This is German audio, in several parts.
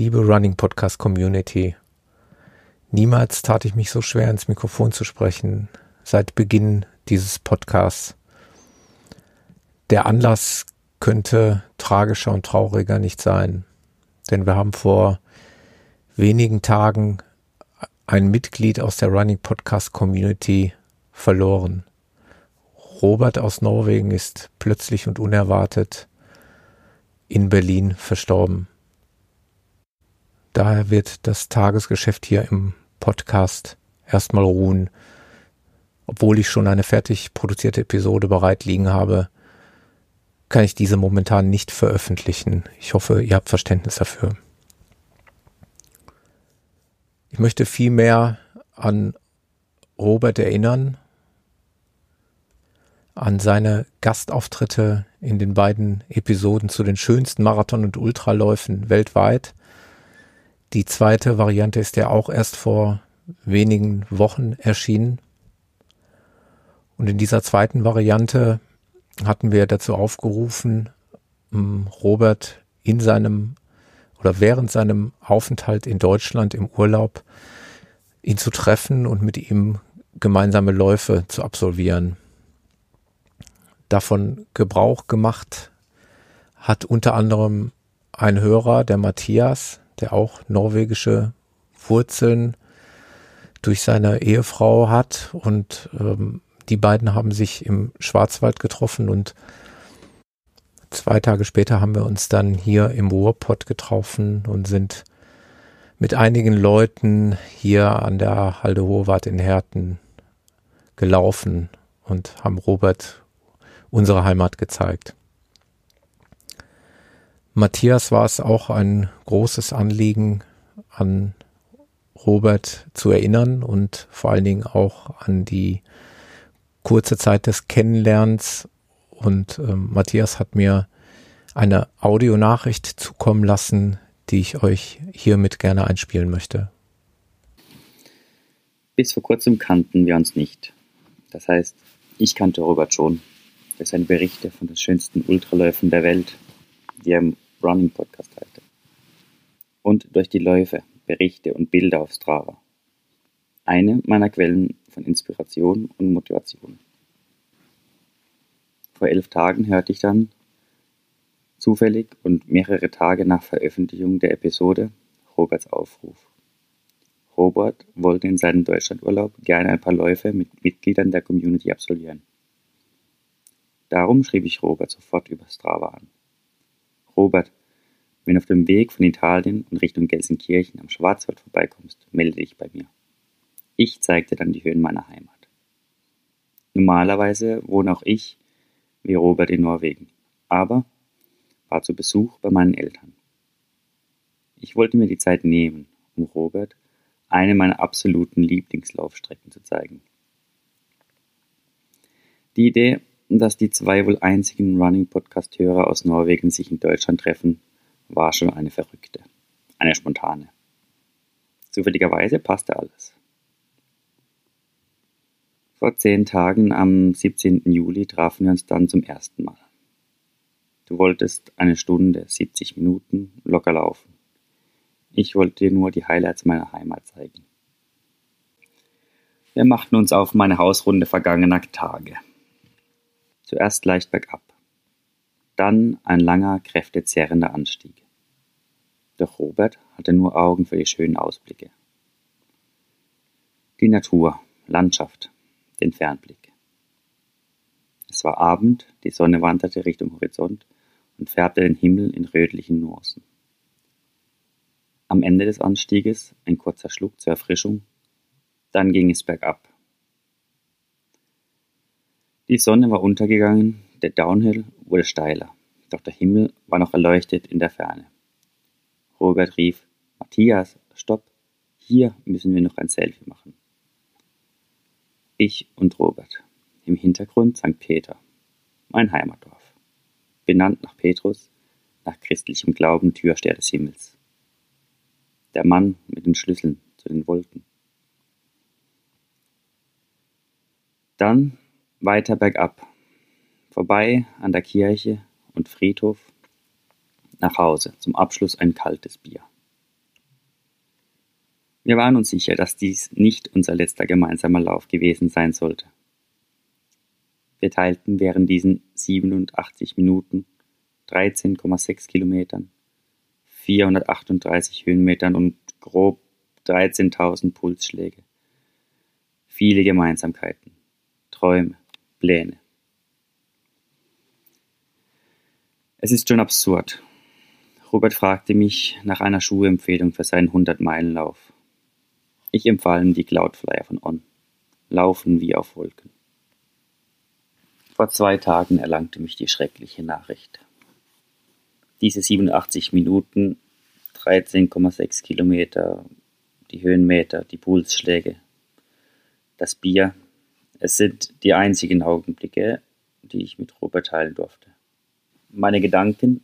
Liebe Running Podcast Community, niemals tat ich mich so schwer ins Mikrofon zu sprechen seit Beginn dieses Podcasts. Der Anlass könnte tragischer und trauriger nicht sein, denn wir haben vor wenigen Tagen ein Mitglied aus der Running Podcast Community verloren. Robert aus Norwegen ist plötzlich und unerwartet in Berlin verstorben. Daher wird das Tagesgeschäft hier im Podcast erstmal ruhen, obwohl ich schon eine fertig produzierte Episode bereit liegen habe, kann ich diese momentan nicht veröffentlichen. Ich hoffe, ihr habt Verständnis dafür. Ich möchte vielmehr an Robert erinnern, an seine Gastauftritte in den beiden Episoden zu den schönsten Marathon- und Ultraläufen weltweit. Die zweite Variante ist ja auch erst vor wenigen Wochen erschienen. Und in dieser zweiten Variante hatten wir dazu aufgerufen, Robert in seinem oder während seinem Aufenthalt in Deutschland im Urlaub ihn zu treffen und mit ihm gemeinsame Läufe zu absolvieren. Davon Gebrauch gemacht hat unter anderem ein Hörer, der Matthias, der auch norwegische Wurzeln durch seine Ehefrau hat und ähm, die beiden haben sich im Schwarzwald getroffen und Zwei Tage später haben wir uns dann hier im Ruhrpott getroffen und sind mit einigen Leuten hier an der Halde Hohwart in Herten gelaufen und haben Robert unsere Heimat gezeigt. Matthias war es auch ein großes Anliegen, an Robert zu erinnern und vor allen Dingen auch an die kurze Zeit des Kennenlernens und ähm, Matthias hat mir eine Audionachricht zukommen lassen, die ich euch hiermit gerne einspielen möchte. Bis vor kurzem kannten wir uns nicht. Das heißt, ich kannte Robert schon für seine Berichte von den schönsten Ultraläufen der Welt, die er im Running Podcast teilte. Und durch die Läufe, Berichte und Bilder auf Strava. Eine meiner Quellen von Inspiration und Motivation vor elf Tagen hörte ich dann zufällig und mehrere Tage nach Veröffentlichung der Episode Roberts Aufruf. Robert wollte in seinem Deutschlandurlaub gerne ein paar Läufe mit Mitgliedern der Community absolvieren. Darum schrieb ich Robert sofort über Strava an. Robert, wenn du auf dem Weg von Italien und Richtung Gelsenkirchen am Schwarzwald vorbeikommst, melde dich bei mir. Ich zeigte dann die Höhen meiner Heimat. Normalerweise wohne auch ich wie Robert in Norwegen, aber war zu Besuch bei meinen Eltern. Ich wollte mir die Zeit nehmen, um Robert eine meiner absoluten Lieblingslaufstrecken zu zeigen. Die Idee, dass die zwei wohl einzigen Running-Podcast-Hörer aus Norwegen sich in Deutschland treffen, war schon eine verrückte, eine spontane. Zufälligerweise passte alles. Vor zehn Tagen am 17. Juli trafen wir uns dann zum ersten Mal. Du wolltest eine Stunde, 70 Minuten locker laufen. Ich wollte dir nur die Highlights meiner Heimat zeigen. Wir machten uns auf meine Hausrunde vergangener Tage. Zuerst leicht bergab, dann ein langer, kräftezerrender Anstieg. Doch Robert hatte nur Augen für die schönen Ausblicke. Die Natur, Landschaft, den Fernblick. Es war Abend, die Sonne wanderte Richtung Horizont und färbte den Himmel in rötlichen Nuancen. Am Ende des Anstieges ein kurzer Schluck zur Erfrischung, dann ging es bergab. Die Sonne war untergegangen, der Downhill wurde steiler, doch der Himmel war noch erleuchtet in der Ferne. Robert rief, Matthias, stopp, hier müssen wir noch ein Selfie machen. Ich und Robert. Im Hintergrund St. Peter, mein Heimatdorf. Benannt nach Petrus, nach christlichem Glauben Türsteher des Himmels. Der Mann mit den Schlüsseln zu den Wolken. Dann weiter bergab, vorbei an der Kirche und Friedhof, nach Hause, zum Abschluss ein kaltes Bier. Wir waren uns sicher, dass dies nicht unser letzter gemeinsamer Lauf gewesen sein sollte. Wir teilten während diesen 87 Minuten 13,6 Kilometern, 438 Höhenmetern und grob 13.000 Pulsschläge. Viele Gemeinsamkeiten, Träume, Pläne. Es ist schon absurd. Robert fragte mich nach einer Schuhempfehlung für seinen 100-Meilen-Lauf. Ich empfahl ihm die Cloudflyer von On. Laufen wie auf Wolken. Vor zwei Tagen erlangte mich die schreckliche Nachricht. Diese 87 Minuten, 13,6 Kilometer, die Höhenmeter, die Pulsschläge, das Bier, es sind die einzigen Augenblicke, die ich mit Robert teilen durfte. Meine Gedanken,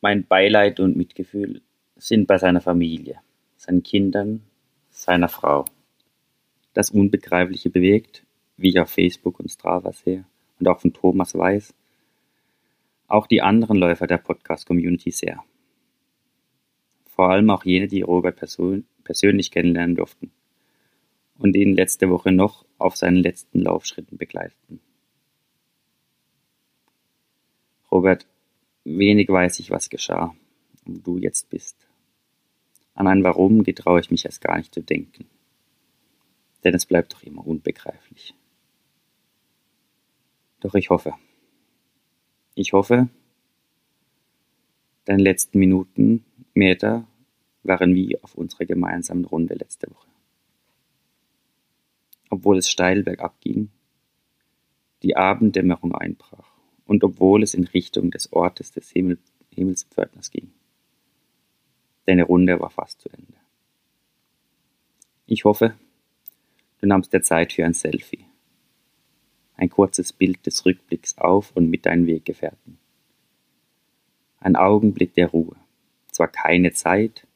mein Beileid und Mitgefühl sind bei seiner Familie, seinen Kindern, seiner Frau. Das Unbegreifliche bewegt, wie ich auf Facebook und Strava sehe und auch von Thomas weiß, auch die anderen Läufer der Podcast-Community sehr. Vor allem auch jene, die Robert persönlich kennenlernen durften und ihn letzte Woche noch auf seinen letzten Laufschritten begleiteten. Robert, wenig weiß ich, was geschah, wo du jetzt bist. An ein Warum getraue ich mich erst gar nicht zu denken. Denn es bleibt doch immer unbegreiflich. Doch ich hoffe. Ich hoffe, deine letzten Minuten, Meter, waren wie auf unserer gemeinsamen Runde letzte Woche. Obwohl es steil bergab ging, die Abenddämmerung einbrach und obwohl es in Richtung des Ortes des Himmel Himmelspförtners ging. Deine Runde war fast zu Ende. Ich hoffe, du nahmst dir Zeit für ein Selfie. Ein kurzes Bild des Rückblicks auf und mit deinen Weggefährten. Ein Augenblick der Ruhe. Zwar keine Zeit,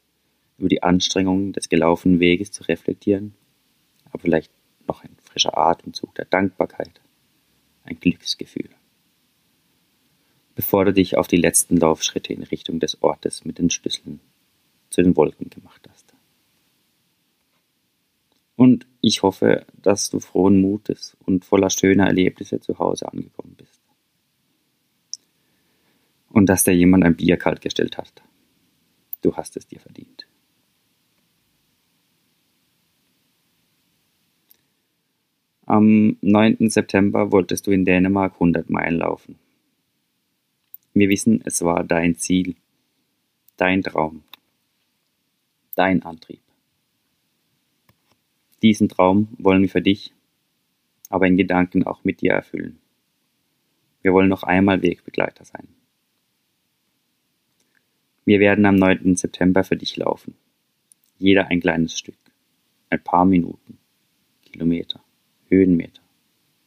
über die Anstrengungen des gelaufenen Weges zu reflektieren, aber vielleicht noch ein frischer Atemzug der Dankbarkeit, ein Glücksgefühl. Bevor du dich auf die letzten Laufschritte in Richtung des Ortes mit den Schlüsseln zu den Wolken gemacht hast. Und ich hoffe, dass du frohen Mutes und voller schöner Erlebnisse zu Hause angekommen bist. Und dass dir jemand ein Bier kalt gestellt hat. Du hast es dir verdient. Am 9. September wolltest du in Dänemark 100 Meilen laufen. Wir wissen, es war dein Ziel, dein Traum dein Antrieb. Diesen Traum wollen wir für dich, aber in Gedanken auch mit dir erfüllen. Wir wollen noch einmal Wegbegleiter sein. Wir werden am 9. September für dich laufen. Jeder ein kleines Stück. Ein paar Minuten. Kilometer. Höhenmeter.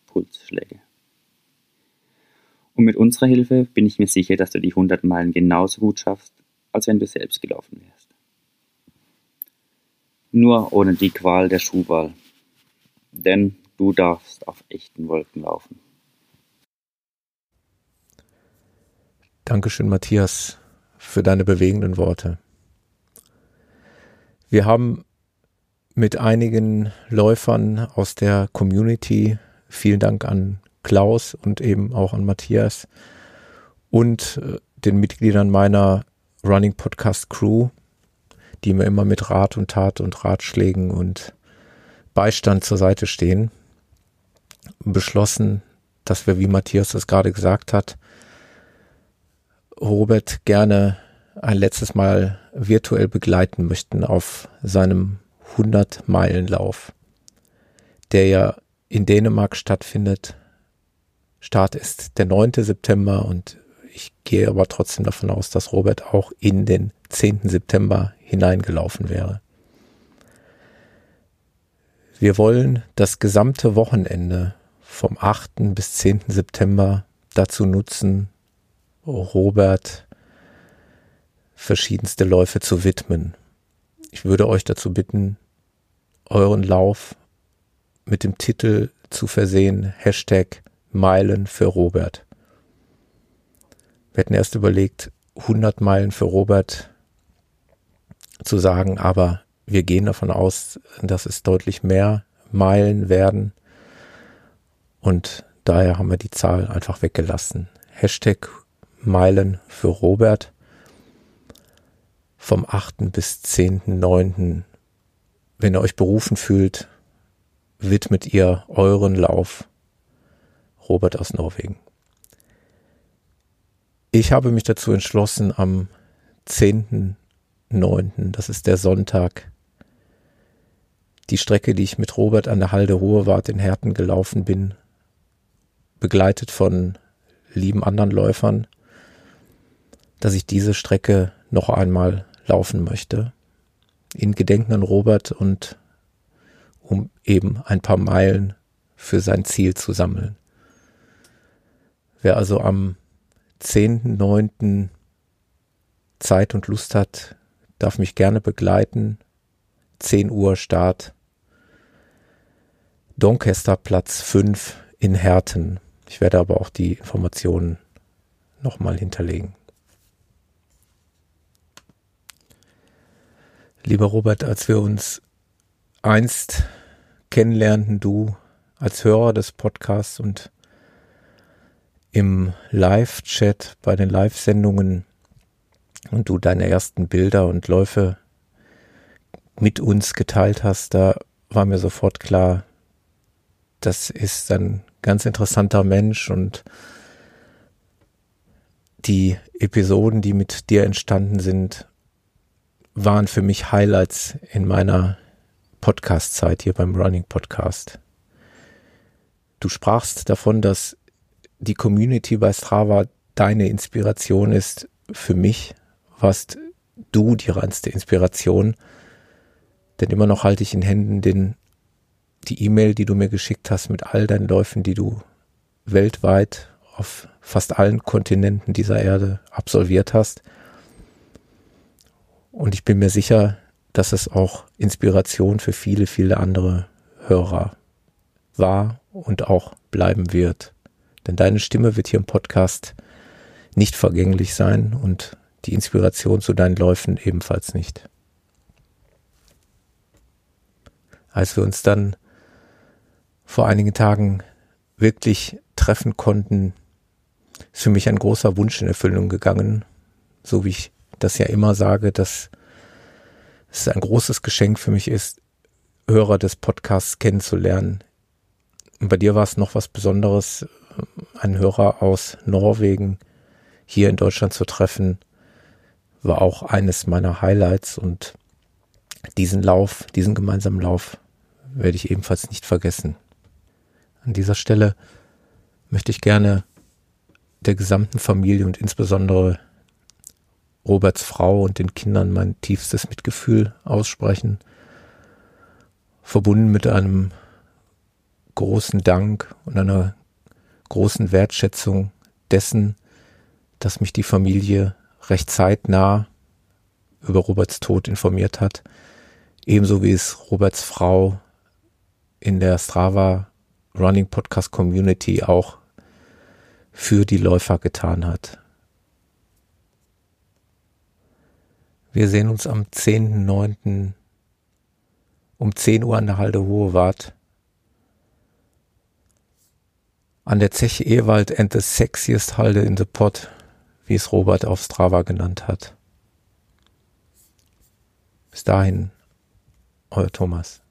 Pulsschläge. Und mit unserer Hilfe bin ich mir sicher, dass du die 100 Meilen genauso gut schaffst, als wenn du selbst gelaufen wärst nur ohne die Qual der Schuhwahl. Denn du darfst auf echten Wolken laufen. Dankeschön, Matthias, für deine bewegenden Worte. Wir haben mit einigen Läufern aus der Community, vielen Dank an Klaus und eben auch an Matthias und äh, den Mitgliedern meiner Running Podcast Crew die mir immer mit Rat und Tat und Ratschlägen und Beistand zur Seite stehen, beschlossen, dass wir, wie Matthias das gerade gesagt hat, Robert gerne ein letztes Mal virtuell begleiten möchten auf seinem 100-Meilen-Lauf, der ja in Dänemark stattfindet. Start ist der 9. September und ich gehe aber trotzdem davon aus, dass Robert auch in den 10. September hineingelaufen wäre. Wir wollen das gesamte Wochenende vom 8. bis 10. September dazu nutzen, Robert verschiedenste Läufe zu widmen. Ich würde euch dazu bitten, euren Lauf mit dem Titel zu versehen, Hashtag Meilen für Robert. Wir hätten erst überlegt, 100 Meilen für Robert zu sagen, aber wir gehen davon aus, dass es deutlich mehr Meilen werden. Und daher haben wir die Zahl einfach weggelassen. Hashtag Meilen für Robert. Vom 8. bis 10.9. Wenn ihr euch berufen fühlt, widmet ihr euren Lauf Robert aus Norwegen. Ich habe mich dazu entschlossen, am 10.9., das ist der Sonntag, die Strecke, die ich mit Robert an der Halde Ruhrwart in Herten gelaufen bin, begleitet von lieben anderen Läufern, dass ich diese Strecke noch einmal laufen möchte. In Gedenken an Robert und um eben ein paar Meilen für sein Ziel zu sammeln. Wer also am 10.9. Zeit und Lust hat, darf mich gerne begleiten. 10 Uhr Start. Doncaster Platz 5 in Herten. Ich werde aber auch die Informationen nochmal hinterlegen. Lieber Robert, als wir uns einst kennenlernten, du als Hörer des Podcasts und im Live-Chat bei den Live-Sendungen und du deine ersten Bilder und Läufe mit uns geteilt hast, da war mir sofort klar, das ist ein ganz interessanter Mensch und die Episoden, die mit dir entstanden sind, waren für mich Highlights in meiner Podcast-Zeit hier beim Running Podcast. Du sprachst davon, dass die Community bei Strava deine Inspiration ist. Für mich warst du die reinste Inspiration. Denn immer noch halte ich in Händen den, die E-Mail, die du mir geschickt hast mit all deinen Läufen, die du weltweit auf fast allen Kontinenten dieser Erde absolviert hast. Und ich bin mir sicher, dass es auch Inspiration für viele, viele andere Hörer war und auch bleiben wird. Denn deine Stimme wird hier im Podcast nicht vergänglich sein und die Inspiration zu deinen Läufen ebenfalls nicht. Als wir uns dann vor einigen Tagen wirklich treffen konnten, ist für mich ein großer Wunsch in Erfüllung gegangen, so wie ich das ja immer sage, dass es ein großes Geschenk für mich ist, Hörer des Podcasts kennenzulernen. Und bei dir war es noch was Besonderes, einen Hörer aus Norwegen hier in Deutschland zu treffen, war auch eines meiner Highlights und diesen Lauf, diesen gemeinsamen Lauf werde ich ebenfalls nicht vergessen. An dieser Stelle möchte ich gerne der gesamten Familie und insbesondere Roberts Frau und den Kindern mein tiefstes Mitgefühl aussprechen, verbunden mit einem großen Dank und einer großen Wertschätzung dessen, dass mich die Familie recht zeitnah über Roberts Tod informiert hat, ebenso wie es Roberts Frau in der Strava Running Podcast Community auch für die Läufer getan hat. Wir sehen uns am 10.9. um 10 Uhr an der Halde Hohe Wart an der Zeche Ewald and the sexiest Halde in the Pot, wie es Robert auf Strava genannt hat. Bis dahin, euer Thomas.